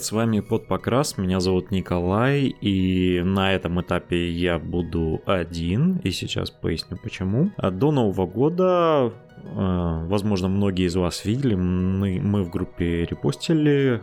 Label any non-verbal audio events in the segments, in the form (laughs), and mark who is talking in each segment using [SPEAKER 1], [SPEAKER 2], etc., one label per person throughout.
[SPEAKER 1] Привет, с вами Под Покрас, меня зовут Николай, и на этом этапе я буду один, и сейчас поясню почему. А до Нового года возможно, многие из вас видели, мы, мы в группе репостили,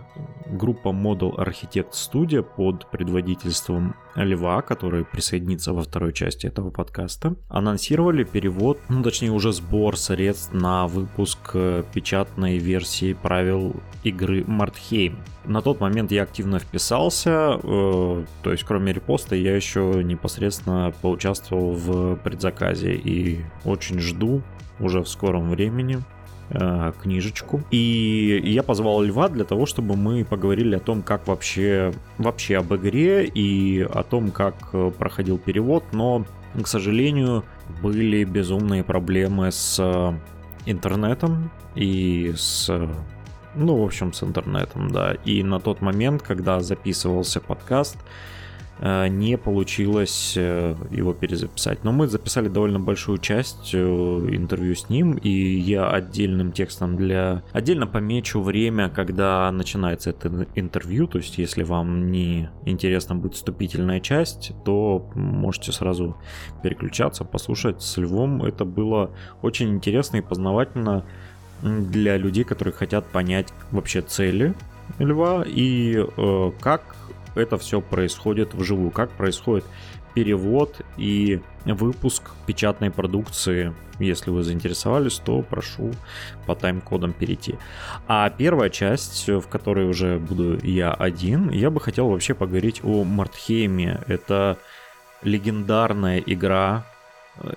[SPEAKER 1] группа Model Architect Studio под предводительством Льва, который присоединится во второй части этого подкаста, анонсировали перевод, ну точнее уже сбор средств на выпуск э, печатной версии правил игры Мартхейм. На тот момент я активно вписался, э, то есть кроме репоста я еще непосредственно поучаствовал в предзаказе и очень жду уже в скором времени э, книжечку. И я позвал Льва для того, чтобы мы поговорили о том, как вообще, вообще об игре и о том, как э, проходил перевод, но, к сожалению, были безумные проблемы с э, интернетом и с ну, в общем, с интернетом, да. И на тот момент, когда записывался подкаст, не получилось э, его перезаписать. Но мы записали довольно большую часть э, интервью с ним, и я отдельным текстом для... Отдельно помечу время, когда начинается это интервью, то есть если вам не интересна будет вступительная часть, то можете сразу переключаться, послушать с Львом. Это было очень интересно и познавательно для людей, которые хотят понять вообще цели Льва и э, как это все происходит вживую, как происходит перевод и выпуск печатной продукции. Если вы заинтересовались, то прошу по тайм-кодам перейти. А первая часть, в которой уже буду я один, я бы хотел вообще поговорить о Мартхейме. Это легендарная игра,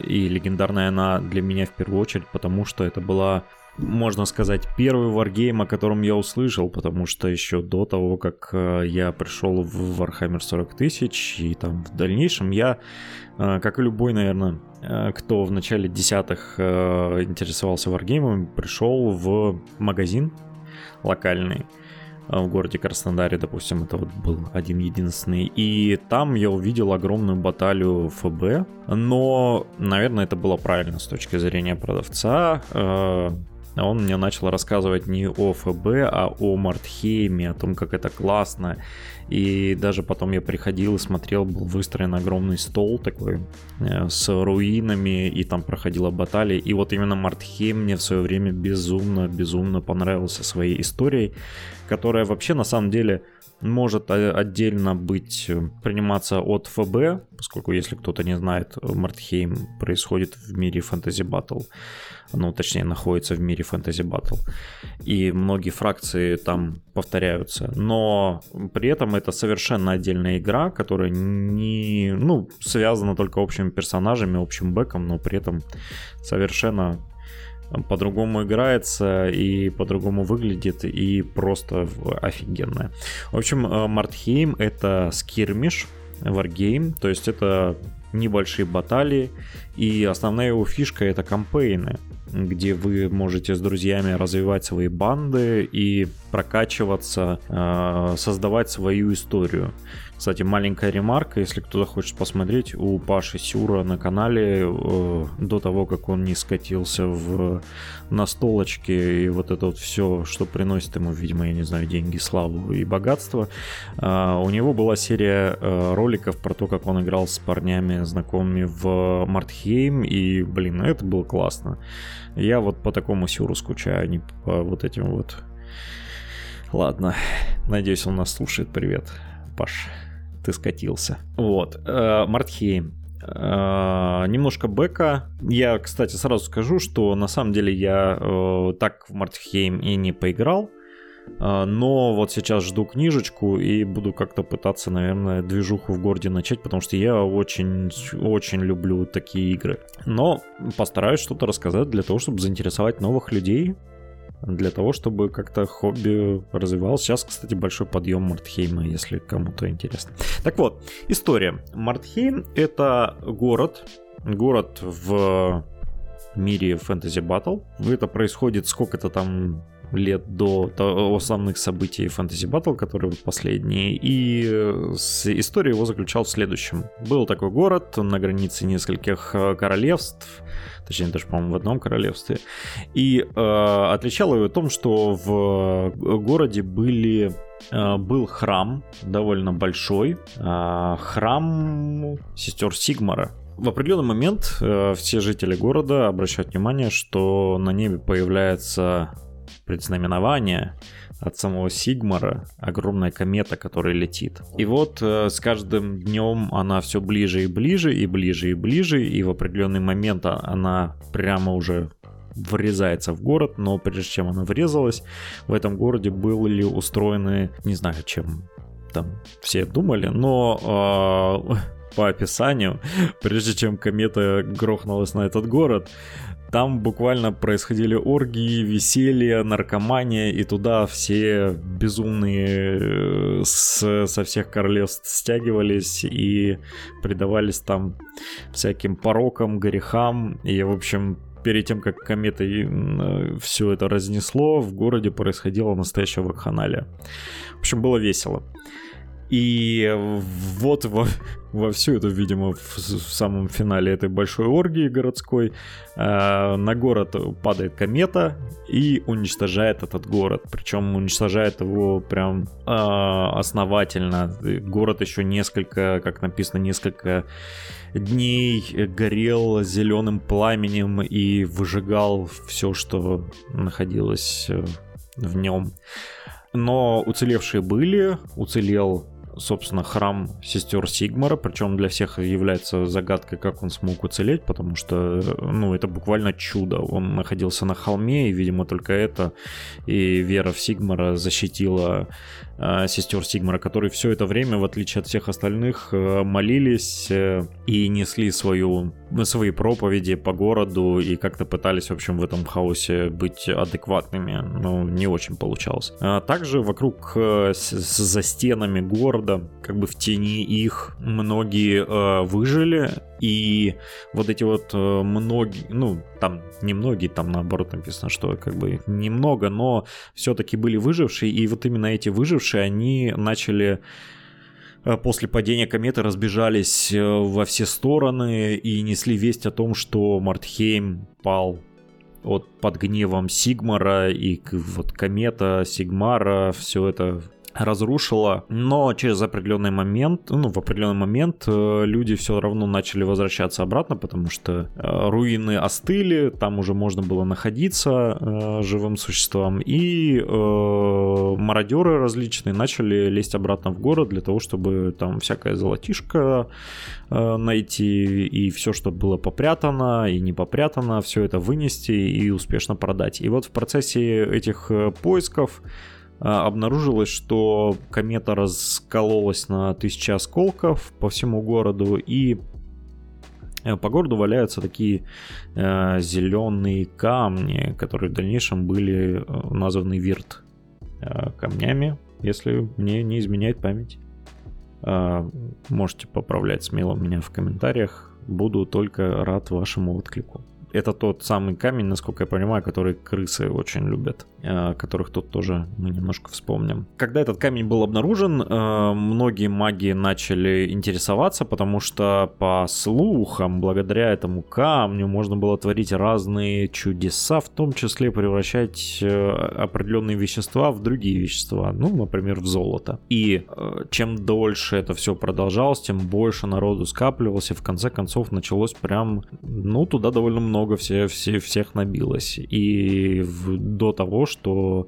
[SPEAKER 1] и легендарная она для меня в первую очередь, потому что это была можно сказать, первый варгейм, о котором я услышал, потому что еще до того, как э, я пришел в Warhammer 40 тысяч, и там в дальнейшем я, э, как и любой, наверное, э, кто в начале десятых интересовался варгеймом, пришел в магазин локальный, в городе Краснодаре, допустим, это вот был один единственный. И там я увидел огромную баталию ФБ, но, наверное, это было правильно с точки зрения продавца. А он мне начал рассказывать не о ФБ, а о Мартхейме, о том, как это классно. И даже потом я приходил и смотрел, был выстроен огромный стол такой э, с руинами, и там проходила баталия. И вот именно Мартхейм мне в свое время безумно-безумно понравился своей историей, которая вообще на самом деле может отдельно быть, э, приниматься от ФБ, поскольку, если кто-то не знает, Мартхейм происходит в мире фэнтези батл, ну, точнее, находится в мире фэнтези батл, и многие фракции там повторяются, но при этом это совершенно отдельная игра, которая не, ну, связана только общими персонажами, общим бэком, но при этом совершенно по-другому играется и по-другому выглядит и просто офигенная. В общем, э, Мартхейм это скирмиш, варгейм, то есть это небольшие баталии, и основная его фишка это кампейны, где вы можете с друзьями развивать свои банды и прокачиваться, э, создавать свою историю. Кстати, маленькая ремарка, если кто-то хочет посмотреть, у Паши Сюра на канале э, до того, как он не скатился в настолочки и вот это вот все, что приносит ему, видимо, я не знаю, деньги, славу и богатство, э, у него была серия э, роликов про то, как он играл с парнями, знакомыми в Мартхейм, и, блин, это было классно. Я вот по такому Сюру скучаю, а не по вот этим вот Ладно, надеюсь, он нас слушает. Привет, Паш ты скатился. Вот. Э, Мартхейм. Uh, немножко бэка. Я, кстати, сразу скажу, что на самом деле я uh, так в Мартхейм и не поиграл. Но вот сейчас жду книжечку и буду как-то пытаться, наверное, движуху в городе начать, потому что я очень, очень люблю такие игры. Но постараюсь что-то рассказать для того, чтобы заинтересовать новых людей для того, чтобы как-то хобби развивалось. Сейчас, кстати, большой подъем Мартхейма, если кому-то интересно. Так вот, история. Мартхейм — это город, город в мире фэнтези батл. Это происходит сколько-то там лет до основных событий Fantasy Battle, которые вот последние. И история его заключалась в следующем. Был такой город на границе нескольких королевств, точнее даже, по-моему, в одном королевстве. И э, отличало его том, что в городе были Э, был храм, довольно большой, э, храм сестер Сигмара. В определенный момент э, все жители города обращают внимание, что на небе появляется предзнаменование от самого Сигмара, огромная комета, которая летит. И вот с каждым днем она все ближе и ближе, и ближе и ближе, и в определенный момент она прямо уже врезается в город, но прежде чем она врезалась, в этом городе были устроены, не знаю, чем там все думали, но э, (laughs) по описанию, прежде чем комета грохнулась на этот город, там буквально происходили оргии, веселье, наркомания, и туда все безумные э, с, со всех королевств стягивались и предавались там всяким порокам, грехам. И, в общем, перед тем, как комета э, все это разнесло, в городе происходила настоящая вакханалия. В общем, было весело. И вот во, во всю эту, видимо, в, в самом финале этой большой оргии городской э, на город падает комета и уничтожает этот город. Причем уничтожает его прям э, основательно. Город еще несколько, как написано, несколько дней горел зеленым пламенем и выжигал все, что находилось э, в нем. Но уцелевшие были, уцелел собственно, храм сестер Сигмара, причем для всех является загадкой, как он смог уцелеть, потому что, ну, это буквально чудо. Он находился на холме, и, видимо, только это и вера в Сигмара защитила сестер Сигмара, которые все это время, в отличие от всех остальных, э, молились э, и несли свою, свои проповеди по городу и как-то пытались, в общем, в этом хаосе быть адекватными, но не очень получалось. А также вокруг, э, за стенами города, как бы в тени их, многие э, выжили, и вот эти вот э, многие, ну, там не многие, там наоборот написано, что как бы немного, но все-таки были выжившие, и вот именно эти выжившие, они начали э, после падения кометы разбежались э, во все стороны и несли весть о том, что Мартхейм пал от под гневом Сигмара и вот комета Сигмара, все это разрушила, но через определенный момент, ну, в определенный момент э, люди все равно начали возвращаться обратно, потому что э, руины остыли, там уже можно было находиться э, живым существам, и э, мародеры различные начали лезть обратно в город для того, чтобы там всякое золотишко э, найти, и все, что было попрятано и не попрятано, все это вынести и успешно продать. И вот в процессе этих э, поисков обнаружилось, что комета раскололась на тысячи осколков по всему городу, и э, по городу валяются такие э, зеленые камни, которые в дальнейшем были э, названы вирт э, камнями, если мне не изменяет память. Э, можете поправлять смело меня в комментариях. Буду только рад вашему отклику это тот самый камень, насколько я понимаю, который крысы очень любят, э, которых тут тоже мы немножко вспомним. Когда этот камень был обнаружен, э, многие маги начали интересоваться, потому что по слухам, благодаря этому камню можно было творить разные чудеса, в том числе превращать э, определенные вещества в другие вещества, ну, например, в золото. И чем дольше это все продолжалось, тем больше народу скапливалось, и в конце концов началось прям, ну, туда довольно много много все, все, всех набилось. И в, до того, что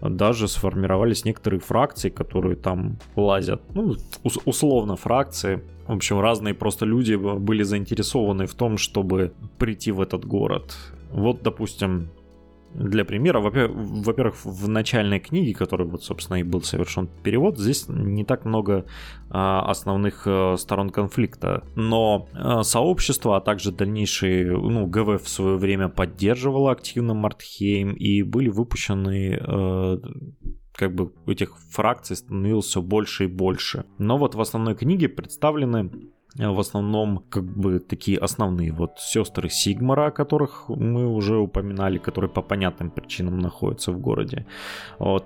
[SPEAKER 1] даже сформировались некоторые фракции, которые там лазят. Ну, ус- условно фракции. В общем, разные просто люди были заинтересованы в том, чтобы прийти в этот город. Вот, допустим, для примера, во-первых, в начальной книге, которой вот, собственно, и был совершен перевод, здесь не так много а, основных а, сторон конфликта, но а, сообщество, а также дальнейшие, ну, ГВ в свое время поддерживало активно Мартхейм, и были выпущены а, как бы этих фракций становилось все больше и больше. Но вот в основной книге представлены в основном как бы такие основные вот сестры Сигмара, о которых мы уже упоминали, которые по понятным причинам находятся в городе.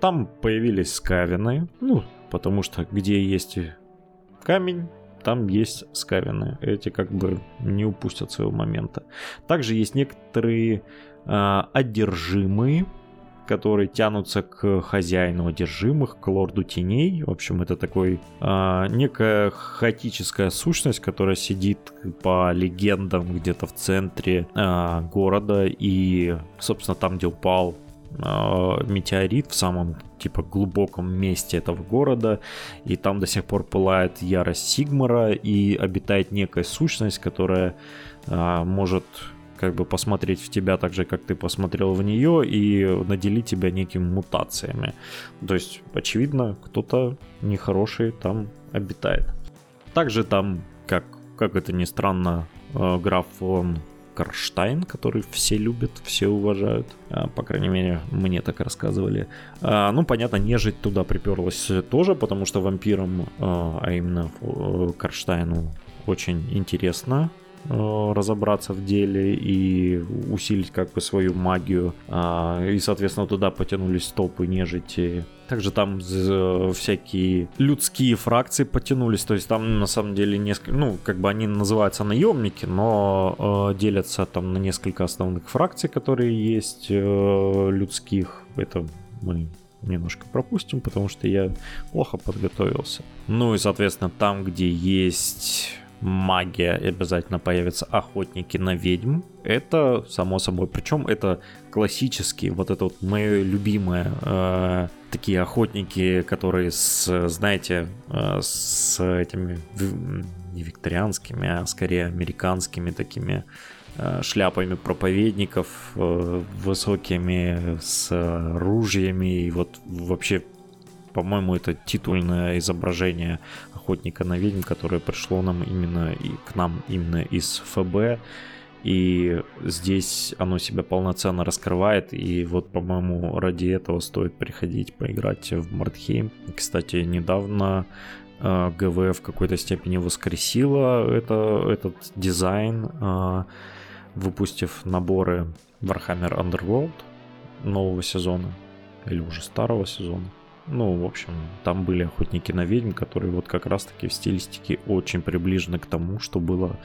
[SPEAKER 1] Там появились скавины, ну, потому что где есть камень, там есть скавины. Эти как бы не упустят своего момента. Также есть некоторые э, одержимые, которые тянутся к хозяину одержимых, к лорду теней. В общем, это такой э, некая хаотическая сущность, которая сидит по легендам где-то в центре э, города и, собственно, там, где упал э, метеорит в самом типа глубоком месте этого города, и там до сих пор пылает ярость Сигмара, и обитает некая сущность, которая э, может как бы посмотреть в тебя так же, как ты посмотрел в нее, и наделить тебя некими мутациями. То есть, очевидно, кто-то нехороший там обитает. Также там, как, как это ни странно, э, граф фон Карштайн, который все любят, все уважают. А, по крайней мере, мне так рассказывали. А, ну, понятно, нежить туда приперлась тоже, потому что вампирам, а, а именно э, Карштайну, очень интересно Э, разобраться в деле и усилить как бы свою магию. А, и, соответственно, туда потянулись топы нежити. Также там всякие людские фракции потянулись, то есть там на самом деле несколько, ну, как бы они называются наемники, но э, делятся там на несколько основных фракций, которые есть э, людских. Это мы немножко пропустим, потому что я плохо подготовился. Ну и, соответственно, там, где есть магия, обязательно появятся охотники на ведьм. Это само собой. Причем это классические, вот это вот мое любимое, э, такие охотники, которые с, знаете, э, с этими не викторианскими, а скорее американскими такими э, шляпами проповедников, э, высокими, с ружьями и вот вообще по-моему, это титульное изображение охотника на ведьм, которое пришло нам именно и к нам именно из ФБ. И здесь оно себя полноценно раскрывает. И вот, по-моему, ради этого стоит приходить поиграть в Мартхейм. Кстати, недавно э, ГВ в какой-то степени воскресила это, этот дизайн, э, выпустив наборы Warhammer Underworld нового сезона или уже старого сезона. Ну, в общем, там были охотники на ведьм, которые вот как раз-таки в стилистике очень приближены к тому, что было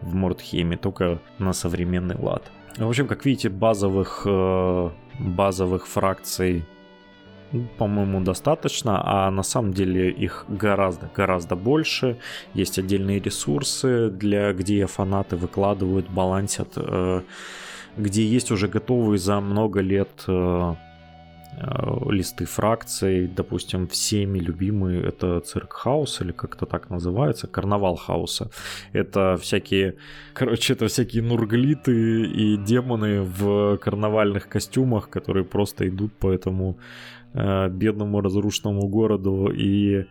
[SPEAKER 1] в Мордхейме, только на современный лад. В общем, как видите, базовых, э, базовых фракций ну, по-моему, достаточно, а на самом деле их гораздо-гораздо больше. Есть отдельные ресурсы, для где фанаты выкладывают, балансят, э, где есть уже готовые за много лет Э, листы фракций, допустим, всеми любимый это цирк хаос или как-то так называется, карнавал хаоса. Это всякие, короче, это всякие нурглиты и демоны в карнавальных костюмах, которые просто идут по этому э, бедному разрушенному городу и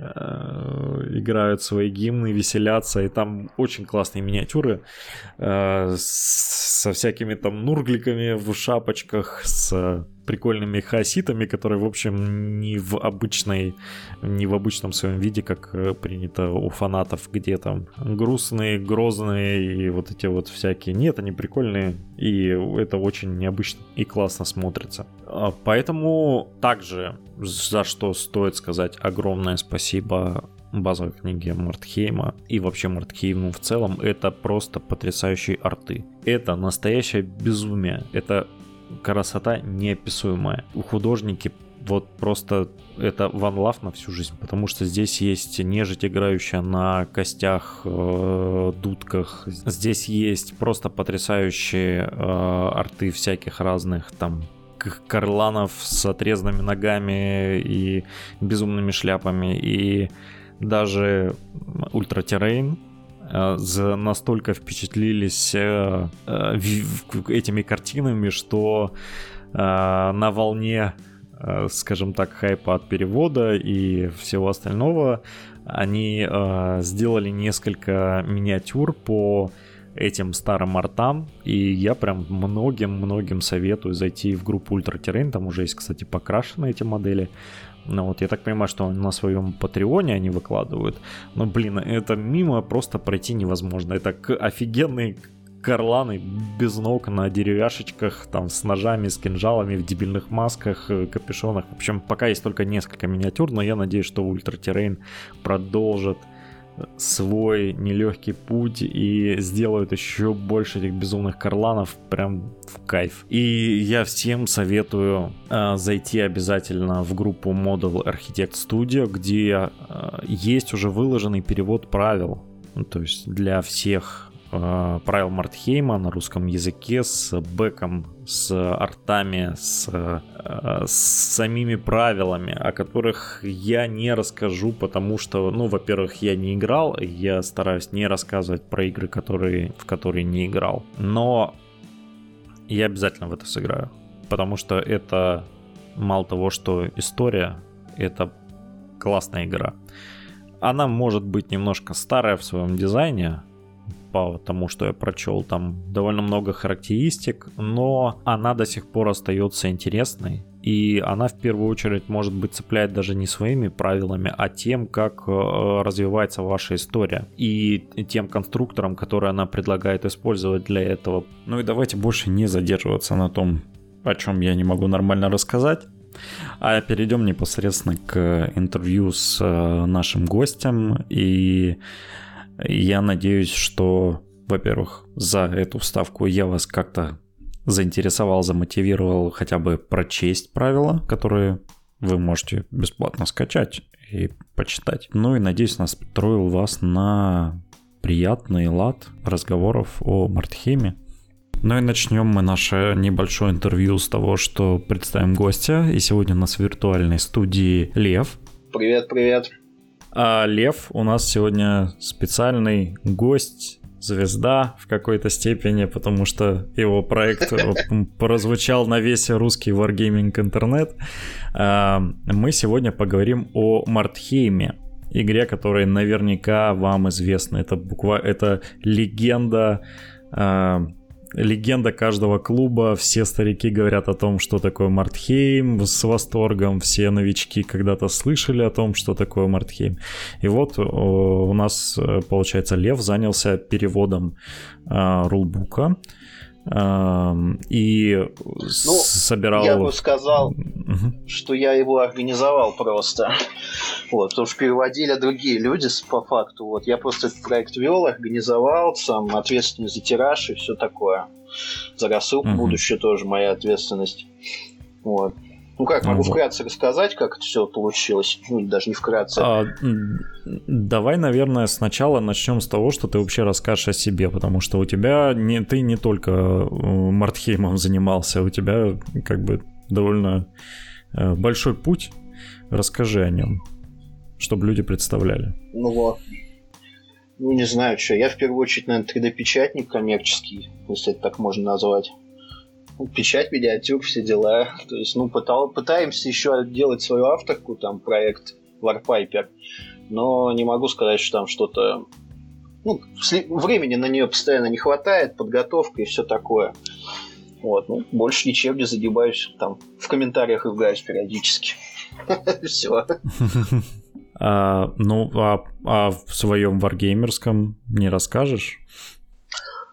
[SPEAKER 1] Э, играют свои гимны, веселятся, и там очень классные миниатюры э, со всякими там нургликами в шапочках, с прикольными хаоситами, которые, в общем, не в обычной, не в обычном своем виде, как э, принято у фанатов, где там грустные, грозные и вот эти вот всякие. Нет, они прикольные, и это очень необычно и классно смотрится. А, поэтому также за что стоит сказать огромное спасибо базовой книге Мартхейма и вообще Мартхейму в целом, это просто потрясающие арты. Это настоящее безумие. Это красота неописуемая. У художники вот просто это One Love на всю жизнь, потому что здесь есть нежить, играющая на костях, э, дудках. Здесь есть просто потрясающие э, арты всяких разных там карланов с отрезанными ногами и безумными шляпами, и даже ультратеррейн, настолько впечатлились э, э, этими картинами, что на волне, скажем так, хайпа от перевода и всего остального, они сделали несколько миниатюр по этим старым артам, и я прям многим-многим советую зайти в группу Ультра Terrain, там уже есть, кстати, покрашены эти модели, ну вот, я так понимаю, что на своем Патреоне они выкладывают. Но, блин, это мимо просто пройти невозможно. Это офигенный карланы без ног на деревяшечках, там с ножами, с кинжалами, в дебильных масках, э, капюшонах. В общем, пока есть только несколько миниатюр, но я надеюсь, что Ультра Террейн продолжит свой нелегкий путь и сделают еще больше этих безумных карланов прям в кайф. И я всем советую э, зайти обязательно в группу Model Architect Studio, где э, есть уже выложенный перевод правил. Ну, то есть для всех Э, правил Мартхейма на русском языке с бэком, с артами, с, э, с самими правилами, о которых я не расскажу, потому что, ну, во-первых, я не играл, я стараюсь не рассказывать про игры, которые, в которые не играл. Но я обязательно в это сыграю, потому что это мало того, что история, это классная игра. Она может быть немножко старая в своем дизайне, по тому, что я прочел. Там довольно много характеристик, но она до сих пор остается интересной. И она в первую очередь может быть цепляет даже не своими правилами, а тем, как э, развивается ваша история. И тем конструктором, который она предлагает использовать для этого. Ну и давайте больше не задерживаться на том, о чем я не могу нормально рассказать. А перейдем непосредственно к интервью с э, нашим гостем. И я надеюсь, что, во-первых, за эту вставку я вас как-то заинтересовал, замотивировал хотя бы прочесть правила, которые вы можете бесплатно скачать и почитать. Ну и надеюсь, настроил вас на приятный лад разговоров о Мартхеме. Ну и начнем мы наше небольшое интервью с того, что представим гостя. И сегодня у нас в виртуальной студии Лев.
[SPEAKER 2] Привет, привет.
[SPEAKER 1] А Лев у нас сегодня специальный гость, звезда в какой-то степени, потому что его проект э, прозвучал на весь русский Wargaming интернет. А, мы сегодня поговорим о Мартхейме, игре, которая наверняка вам известна. Это буквально это легенда а, легенда каждого клуба, все старики говорят о том, что такое Мартхейм с восторгом, все новички когда-то слышали о том, что такое Мартхейм. И вот у нас, э, получается, Лев занялся переводом а, рулбука и ну, собирал...
[SPEAKER 2] Я бы сказал, угу. что я его организовал просто. Вот, потому что переводили другие люди по факту. Вот, я просто этот проект вел, организовал, сам ответственный за тираж и все такое. За рассылку угу. будущее тоже моя ответственность. Вот. Ну как, могу ну, вкратце рассказать, как это все получилось? Ну, даже не вкратце. А,
[SPEAKER 1] давай, наверное, сначала начнем с того, что ты вообще расскажешь о себе, потому что у тебя не, ты не только э, Мартхеймом занимался, у тебя как бы довольно э, большой путь. Расскажи о нем, чтобы люди представляли.
[SPEAKER 2] Ну вот. Ну, не знаю, что. Я в первую очередь, наверное, 3D-печатник коммерческий, если это так можно назвать печать миниатюр, все дела. То есть, ну, пытал, пытаемся еще делать свою авторку, там, проект Warpiper, но не могу сказать, что там что-то... Ну, времени на нее постоянно не хватает, подготовка и все такое. Вот, ну, больше ничем не загибаюсь, там, в комментариях играюсь периодически. (laughs) Все. (laughs)
[SPEAKER 1] А, ну, а, а в своем варгеймерском не расскажешь?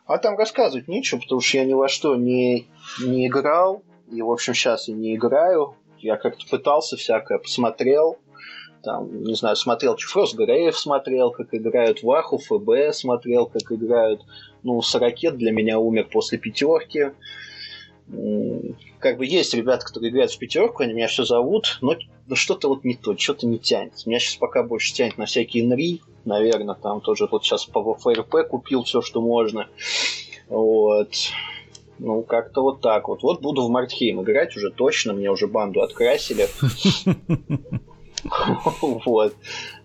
[SPEAKER 2] А там рассказывать нечего, потому что я ни во что не, не играл. И, в общем, сейчас я не играю. Я как-то пытался всякое, посмотрел. Там, не знаю, смотрел Чифрос Греев, смотрел, как играют Ваху, ФБ, смотрел, как играют. Ну, Сорокет для меня умер после пятерки. Как бы есть ребята, которые играют в пятерку, они меня все зовут, но что-то вот не то, что-то не тянет. Меня сейчас пока больше тянет на всякие НРИ, наверное, там тоже вот сейчас по ФРП купил все, что можно. Вот. Ну, как-то вот так вот. Вот буду в Мартхейм играть уже точно, мне уже банду открасили. Вот,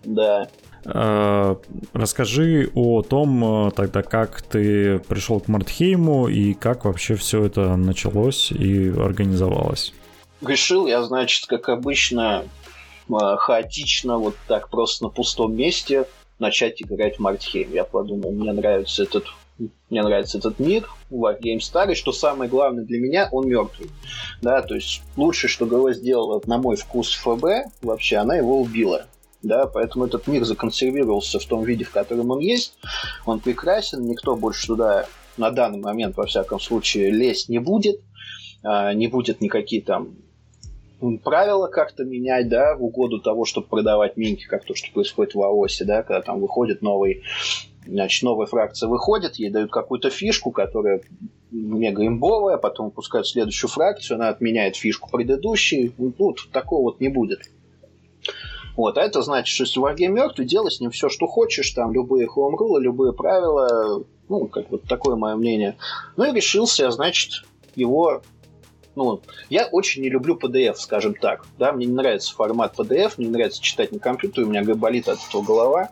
[SPEAKER 2] да.
[SPEAKER 1] А, расскажи о том э, тогда, как ты пришел к Мартхейму и как вообще все это началось и организовалось.
[SPEAKER 2] Решил я, значит, как обычно, э, хаотично, вот так просто на пустом месте начать играть в Мартхейм. Я подумал, мне нравится этот мне нравится этот мир, Wargame старый, что самое главное для меня, он мертвый. Да, то есть лучшее, что ГВ сделала, на мой вкус, ФБ, вообще, она его убила. Да, поэтому этот мир законсервировался в том виде, в котором он есть. Он прекрасен, никто больше туда на данный момент, во всяком случае, лезть не будет. А, не будет никакие там правила как-то менять, да, в угоду того, чтобы продавать минки, как то, что происходит в АОСе, да, когда там выходит новый, значит, новая фракция выходит, ей дают какую-то фишку, которая мега имбовая, потом выпускают следующую фракцию, она отменяет фишку предыдущей, ну, тут такого вот не будет. Вот, а это значит, что если Wargame мертвый, делай с ним все, что хочешь, там любые хоумрулы, любые правила, ну, как вот такое мое мнение. Ну и решился, значит, его ну, я очень не люблю PDF, скажем так. Да, мне не нравится формат PDF, мне не нравится читать на компьютере, у меня болит от этого голова.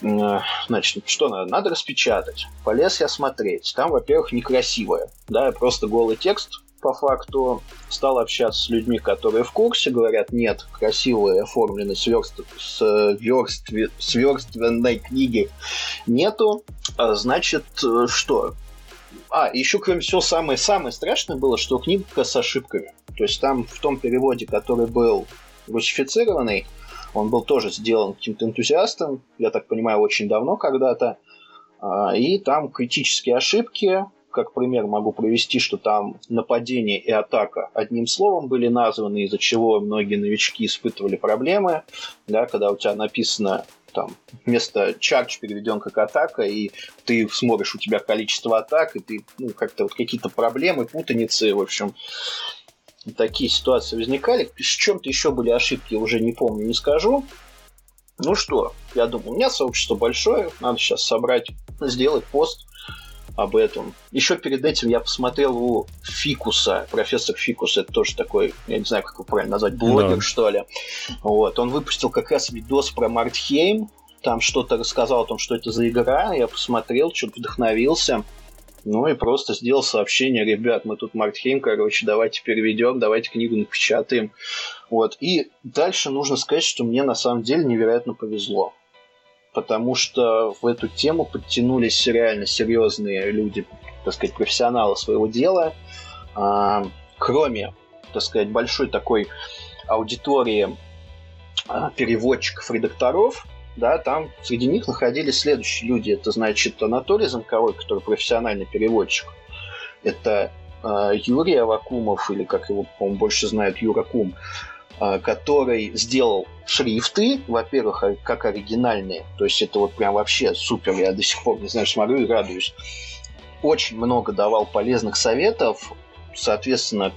[SPEAKER 2] Значит, что надо? Надо распечатать. Полез я смотреть. Там, во-первых, некрасивое. Да, просто голый текст по факту стал общаться с людьми, которые в курсе, говорят, нет, красивой оформленной сверст... с верстве... сверстvenной книги нету. А значит, э, что? А, еще кроме всего самое-самое страшное было, что книга с ошибками. То есть там в том переводе, который был русифицированный, он был тоже сделан каким-то энтузиастом, я так понимаю, очень давно когда-то. А, и там критические ошибки, как пример могу привести, что там нападение и атака одним словом были названы, из-за чего многие новички испытывали проблемы. Да, когда у тебя написано там вместо charge переведен как атака, и ты смотришь, у тебя количество атак, и ты, ну, как-то вот какие-то проблемы, путаницы, в общем, такие ситуации возникали. С чем-то еще были ошибки, уже не помню, не скажу. Ну что, я думаю, у меня сообщество большое, надо сейчас собрать, сделать пост об этом. Еще перед этим я посмотрел у Фикуса, профессор Фикус, это тоже такой, я не знаю, как его правильно назвать, блогер, да. что ли. Вот, он выпустил как раз видос про Мартхейм, там что-то рассказал о том, что это за игра, я посмотрел, что-то вдохновился. Ну и просто сделал сообщение, ребят, мы тут Мартхейм, короче, давайте переведем, давайте книгу напечатаем. Вот. И дальше нужно сказать, что мне на самом деле невероятно повезло потому что в эту тему подтянулись реально серьезные люди, так сказать, профессионалы своего дела. А, кроме, так сказать, большой такой аудитории а, переводчиков, редакторов, да, там среди них находились следующие люди. Это, значит, Анатолий Замковой, который профессиональный переводчик. Это э, Юрий Авакумов, или как его, по-моему, больше знают, Юра Кум. А, который сделал шрифты, во-первых, а, как оригинальные, то есть это вот прям вообще супер, я до сих пор, не знаю, смотрю и радуюсь. Очень много давал полезных советов, соответственно,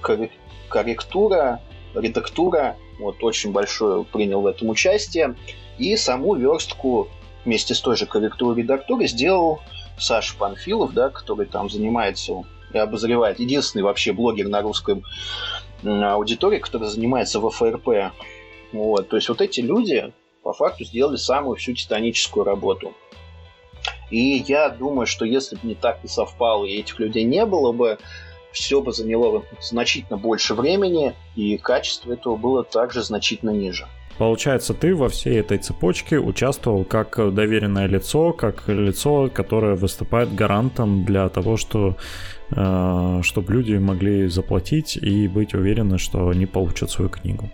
[SPEAKER 2] корректура, редактура, вот очень большое принял в этом участие, и саму верстку вместе с той же корректурой редактуры сделал Саша Панфилов, да, который там занимается и обозревает, единственный вообще блогер на русском аудитории, которая занимается в ФРП. Вот. То есть вот эти люди по факту сделали самую всю титаническую работу. И я думаю, что если бы не так не совпало, и этих людей не было бы, все бы заняло значительно больше времени, и качество этого было также значительно ниже.
[SPEAKER 1] Получается, ты во всей этой цепочке участвовал как доверенное лицо, как лицо, которое выступает гарантом для того, что Э, чтобы люди могли заплатить и быть уверены, что они получат свою книгу.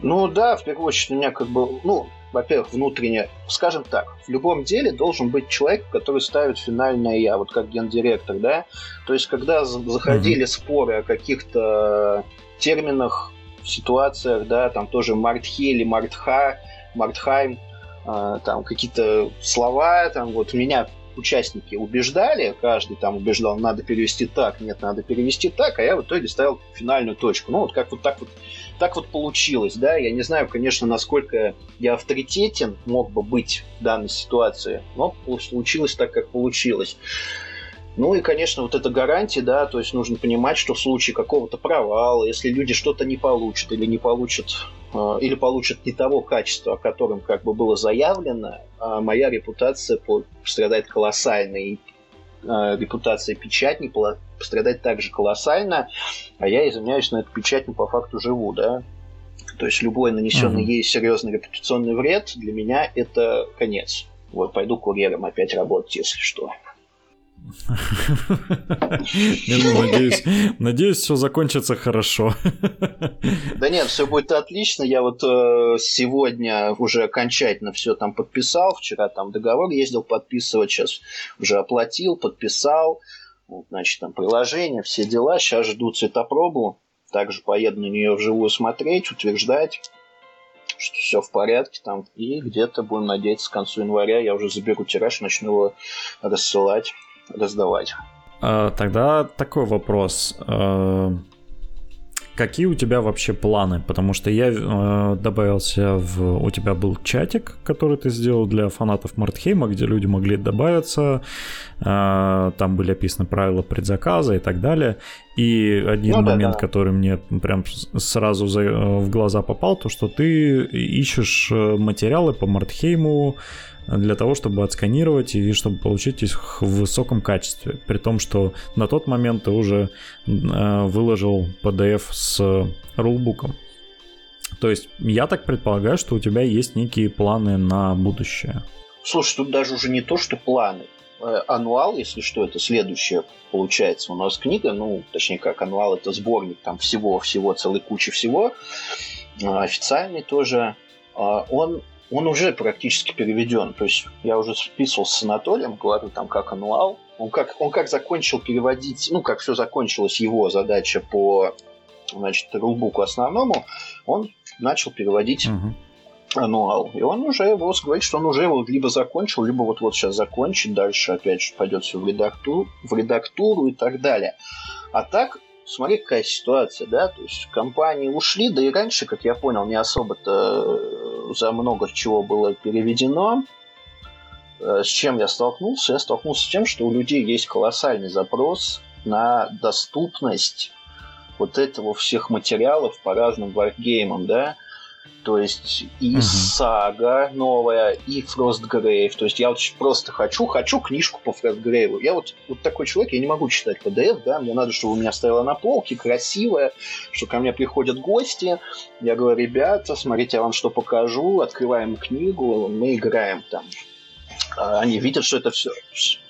[SPEAKER 2] Ну да, в первую очередь у меня как бы, ну, во-первых, внутренне, скажем так, в любом деле должен быть человек, который ставит финальное я, вот как гендиректор, да. То есть, когда заходили mm-hmm. споры о каких-то терминах, ситуациях, да, там тоже Мартхели, Мартха, Мартхайм, э, там какие-то слова, там вот меня участники убеждали, каждый там убеждал, надо перевести так, нет, надо перевести так, а я в итоге ставил финальную точку. Ну, вот как вот так вот так вот получилось, да, я не знаю, конечно, насколько я авторитетен мог бы быть в данной ситуации, но получилось так, как получилось. Ну и, конечно, вот эта гарантия, да, то есть нужно понимать, что в случае какого-то провала, если люди что-то не получат или не получат, э, или получат не того качества, о котором как бы было заявлено, э, моя репутация пострадает колоссально. И э, репутация печатника пострадает также колоссально, а я, извиняюсь, на эту печатню по факту живу, да. То есть любой нанесенный mm-hmm. ей серьезный репутационный вред для меня это конец. Вот пойду курьером опять работать, если что.
[SPEAKER 1] Надеюсь, надеюсь, все закончится хорошо.
[SPEAKER 2] Да нет, все будет отлично. Я вот э, сегодня уже окончательно все там подписал. Вчера там договор ездил подписывать, сейчас уже оплатил, подписал. Значит, там приложение, все дела. Сейчас жду цветопробу. Также поеду на нее вживую смотреть, утверждать что все в порядке там. И где-то будем надеяться к концу января я уже заберу тираж, начну его рассылать раздавать.
[SPEAKER 1] А, тогда такой вопрос. А, какие у тебя вообще планы? Потому что я э, добавился в... У тебя был чатик, который ты сделал для фанатов Мартхейма, где люди могли добавиться. Э, там были описаны правила предзаказа и так далее. И один ну, момент, да, да. который мне прям сразу за, в глаза попал, то что ты ищешь материалы по Мартхейму, для того, чтобы отсканировать и чтобы получить их в высоком качестве. При том, что на тот момент ты уже э, выложил PDF с рулбуком. То есть я так предполагаю, что у тебя есть некие планы на будущее.
[SPEAKER 2] Слушай, тут даже уже не то, что планы. Э, ануал, если что, это следующее получается. У нас книга, ну, точнее как, ануал это сборник там всего-всего, целой кучи всего. А, официальный тоже. Он он уже практически переведен. То есть я уже списывался с Анатолием, говорю там как ануал. Он как, он как закончил переводить, ну, как все закончилось его задача по значит, рулбуку основному, он начал переводить uh-huh. ануал. И он уже его говорит, что он уже его либо закончил, либо вот-вот сейчас закончит, дальше опять же пойдет все в редактуру, в редактуру и так далее. А так смотри, какая ситуация, да, то есть компании ушли, да и раньше, как я понял, не особо-то за много чего было переведено. Э, с чем я столкнулся? Я столкнулся с тем, что у людей есть колоссальный запрос на доступность вот этого всех материалов по разным варгеймам, да, то есть и угу. сага новая, и Frostgrave. То есть я вот просто хочу, хочу книжку по Frostgrave. Я вот, вот такой человек, я не могу читать PDF, да, мне надо, чтобы у меня стояла на полке, красивая, что ко мне приходят гости. Я говорю, ребята, смотрите, я вам что покажу, открываем книгу, мы играем там. А они видят, что это все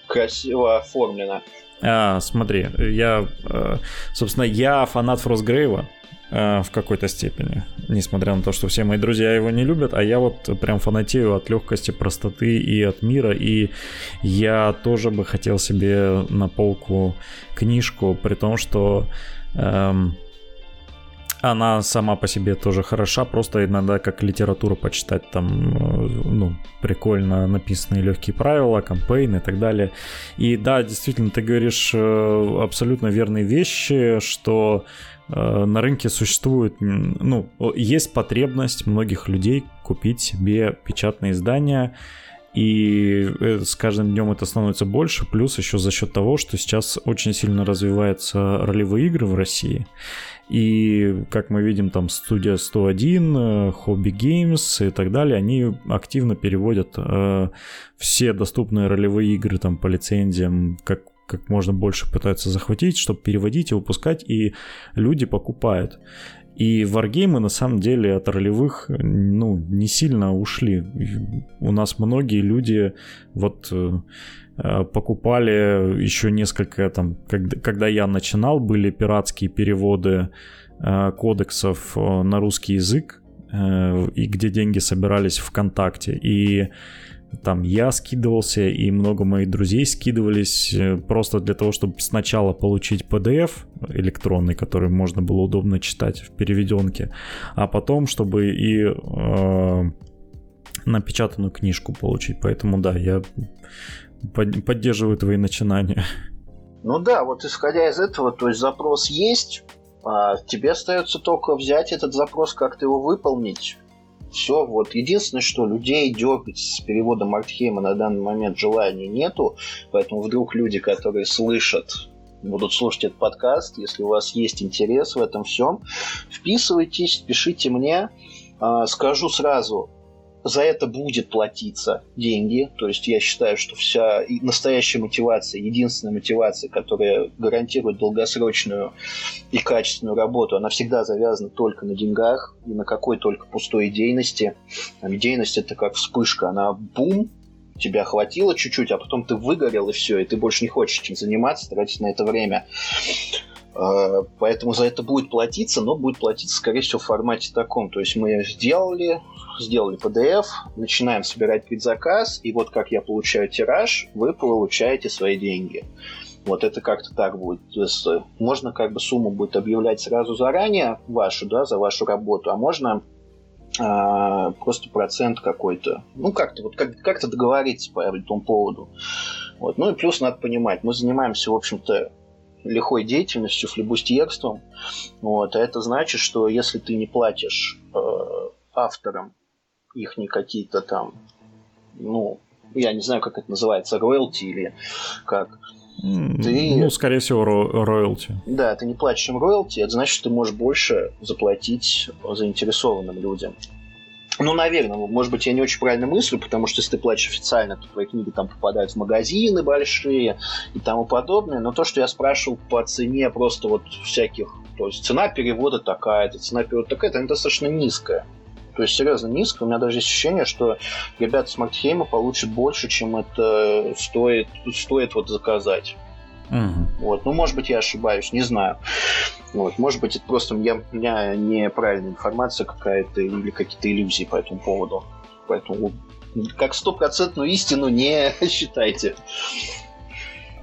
[SPEAKER 2] красиво оформлено.
[SPEAKER 1] А, смотри, я, э, собственно, я фанат Фростгрейва, в какой-то степени. Несмотря на то, что все мои друзья его не любят, а я вот прям фанатею от легкости, простоты и от мира. И я тоже бы хотел себе на полку книжку, при том, что эм, она сама по себе тоже хороша, просто иногда как литературу почитать, там, э, ну, прикольно написанные легкие правила, кампейн и так далее. И да, действительно, ты говоришь э, абсолютно верные вещи, что Э, на рынке существует, ну, есть потребность многих людей купить себе печатные издания, и э, с каждым днем это становится больше, плюс еще за счет того, что сейчас очень сильно развиваются ролевые игры в России. И, как мы видим, там студия 101, Hobby Games и так далее, они активно переводят э, все доступные ролевые игры там по лицензиям, как как можно больше пытаются захватить, чтобы переводить и выпускать, и люди покупают. И варгеймы на самом деле от ролевых ну, не сильно ушли. У нас многие люди вот э, покупали еще несколько там, когда, когда я начинал, были пиратские переводы э, кодексов э, на русский язык, и где деньги собирались ВКонтакте. И там я скидывался, и много моих друзей скидывались э, просто для того, чтобы сначала получить PDF электронный, который можно было удобно читать в переведенке, а потом, чтобы и э, напечатанную книжку получить. Поэтому да, я поддерживаю твои начинания.
[SPEAKER 2] Ну да, вот исходя из этого, то есть запрос есть, а тебе остается только взять этот запрос, как-то его выполнить. Все, вот. Единственное, что людей дергать с переводом Артхейма на данный момент желания нету, поэтому вдруг люди, которые слышат будут слушать этот подкаст, если у вас есть интерес в этом всем, вписывайтесь, пишите мне. А, скажу сразу, за это будет платиться деньги. То есть я считаю, что вся настоящая мотивация, единственная мотивация, которая гарантирует долгосрочную и качественную работу, она всегда завязана только на деньгах и на какой только пустой идейности. Там идейность это как вспышка, она бум, тебя хватило чуть-чуть, а потом ты выгорел и все, и ты больше не хочешь этим заниматься, тратить на это время. Э, поэтому за это будет платиться, но будет платиться, скорее всего, в формате таком. То есть мы сделали, сделали PDF, начинаем собирать предзаказ, и вот как я получаю тираж, вы получаете свои деньги. Вот это как-то так будет. То есть э, можно как бы сумму будет объявлять сразу заранее вашу, да, за вашу работу, а можно а, просто процент какой-то. Ну, как-то вот как- как-то договориться по этому поводу. Вот. Ну и плюс надо понимать, мы занимаемся, в общем-то, лихой деятельностью, флебустьерством. Вот. А это значит, что если ты не платишь э, авторам их не какие-то там, ну, я не знаю, как это называется, роялти или как,
[SPEAKER 1] ты... Ну, скорее всего, ро- роялти.
[SPEAKER 2] Да, ты не платишь им роялти, это значит, что ты можешь больше заплатить заинтересованным людям. Ну, наверное, может быть, я не очень правильно мыслю, потому что если ты платишь официально, то твои книги там попадают в магазины большие и тому подобное. Но то, что я спрашивал по цене просто вот всяких... То есть цена перевода такая-то, цена перевода такая-то, она достаточно низкая. То есть, серьезно, низко. У меня даже есть ощущение, что ребята с Мартхейма получат больше, чем это стоит, стоит вот заказать. Угу. Вот. Ну, может быть, я ошибаюсь, не знаю. Вот. Может быть, это просто я, у меня неправильная информация какая-то или какие-то иллюзии по этому поводу. Поэтому как стопроцентную истину не (laughs) считайте.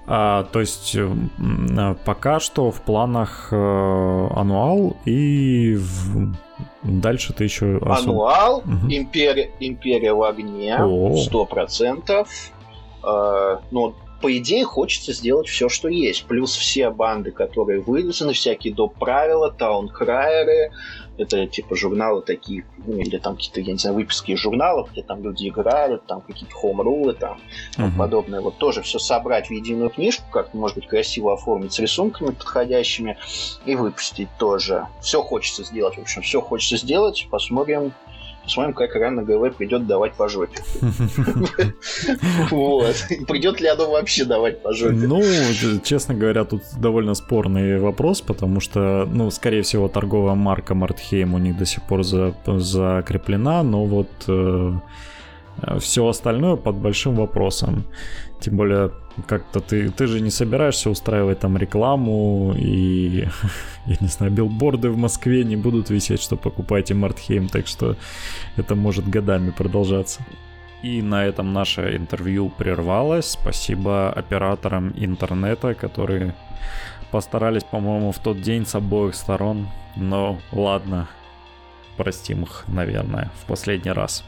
[SPEAKER 1] А, то есть э, пока что в планах э, ануал и в... дальше ты еще...
[SPEAKER 2] Особ... Ануал, угу. империя, империя в огне, сто процентов. Э, ну, по идее, хочется сделать все, что есть. Плюс все банды, которые вылезаны, всякие доп. правила, таункрайеры, это типа журналы такие, ну, или там какие-то, я не знаю, выписки из журналов, где там люди играют, там какие-то хоум-рулы, там uh-huh. подобное. Вот тоже все собрать в единую книжку, как может быть красиво оформить с рисунками подходящими и выпустить тоже. Все хочется сделать, в общем, все хочется сделать. Посмотрим, Посмотрим, как рано ГВ придет давать по жопе. (laughs) Вот. Придет ли оно вообще давать по жопе?
[SPEAKER 1] Ну, честно говоря, тут довольно спорный вопрос, потому что, ну, скорее всего, торговая марка Мартхейм у них до сих пор закреплена, но вот э, все остальное под большим вопросом. Тем более, как-то ты, ты же не собираешься устраивать там рекламу и, (laughs) я не знаю, билборды в Москве не будут висеть, что покупайте Мартхейм, так что это может годами продолжаться. И на этом наше интервью прервалось. Спасибо операторам интернета, которые постарались, по-моему, в тот день с обоих сторон. Но ладно, простим их, наверное, в последний раз.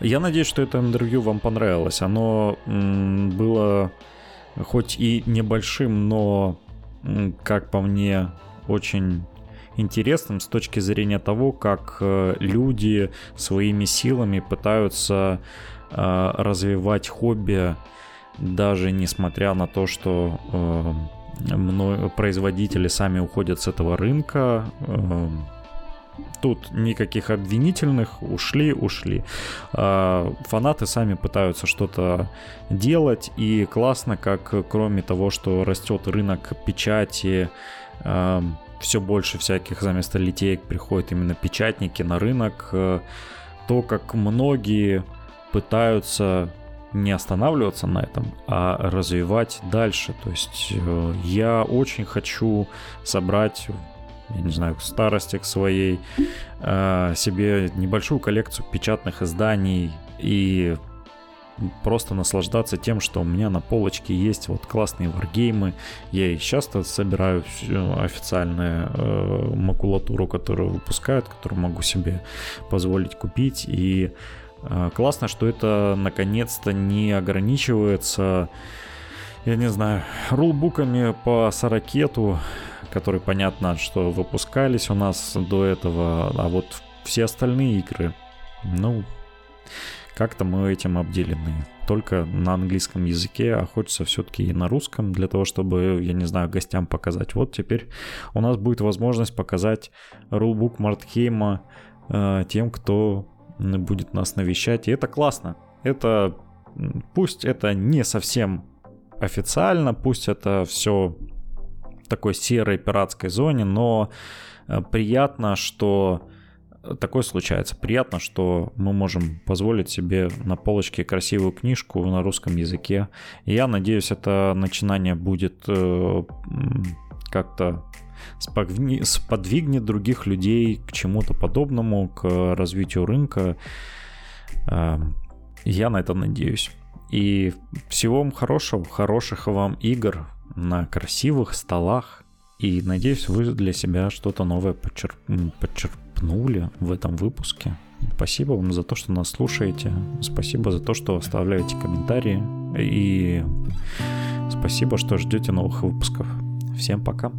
[SPEAKER 1] Я надеюсь, что это интервью вам понравилось. Оно было хоть и небольшим, но, как по мне, очень интересным с точки зрения того, как э, люди своими силами пытаются э, развивать хобби, даже несмотря на то, что э, производители сами уходят с этого рынка, Тут никаких обвинительных, ушли, ушли. А, фанаты сами пытаются что-то делать, и классно, как кроме того, что растет рынок печати, а, все больше всяких заместо литеек приходят именно печатники на рынок, а, то, как многие пытаются не останавливаться на этом, а развивать дальше. То есть э, я очень хочу собрать я не знаю, к старости к своей, э, себе небольшую коллекцию печатных изданий и просто наслаждаться тем, что у меня на полочке есть вот классные варгеймы. Я и часто собираю официальную э, макулатуру, которую выпускают, которую могу себе позволить купить. И э, классно, что это наконец-то не ограничивается, я не знаю, рулбуками по сорокету, которые, понятно, что выпускались у нас до этого, а вот все остальные игры, ну, как-то мы этим обделены. Только на английском языке, а хочется все-таки и на русском, для того, чтобы, я не знаю, гостям показать. Вот теперь у нас будет возможность показать рулбук Мартхейма э, тем, кто будет нас навещать. И это классно. Это пусть это не совсем официально, пусть это все такой серой пиратской зоне, но э, приятно, что такое случается. Приятно, что мы можем позволить себе на полочке красивую книжку на русском языке. И я надеюсь, это начинание будет э, как-то сподвигнет других людей к чему-то подобному, к развитию рынка. Эм, я на это надеюсь. И всего вам хорошего, хороших вам игр на красивых столах. И надеюсь, вы для себя что-то новое подчерп... подчерпнули в этом выпуске. Спасибо вам за то, что нас слушаете. Спасибо за то, что оставляете комментарии. И спасибо, что ждете новых выпусков. Всем пока.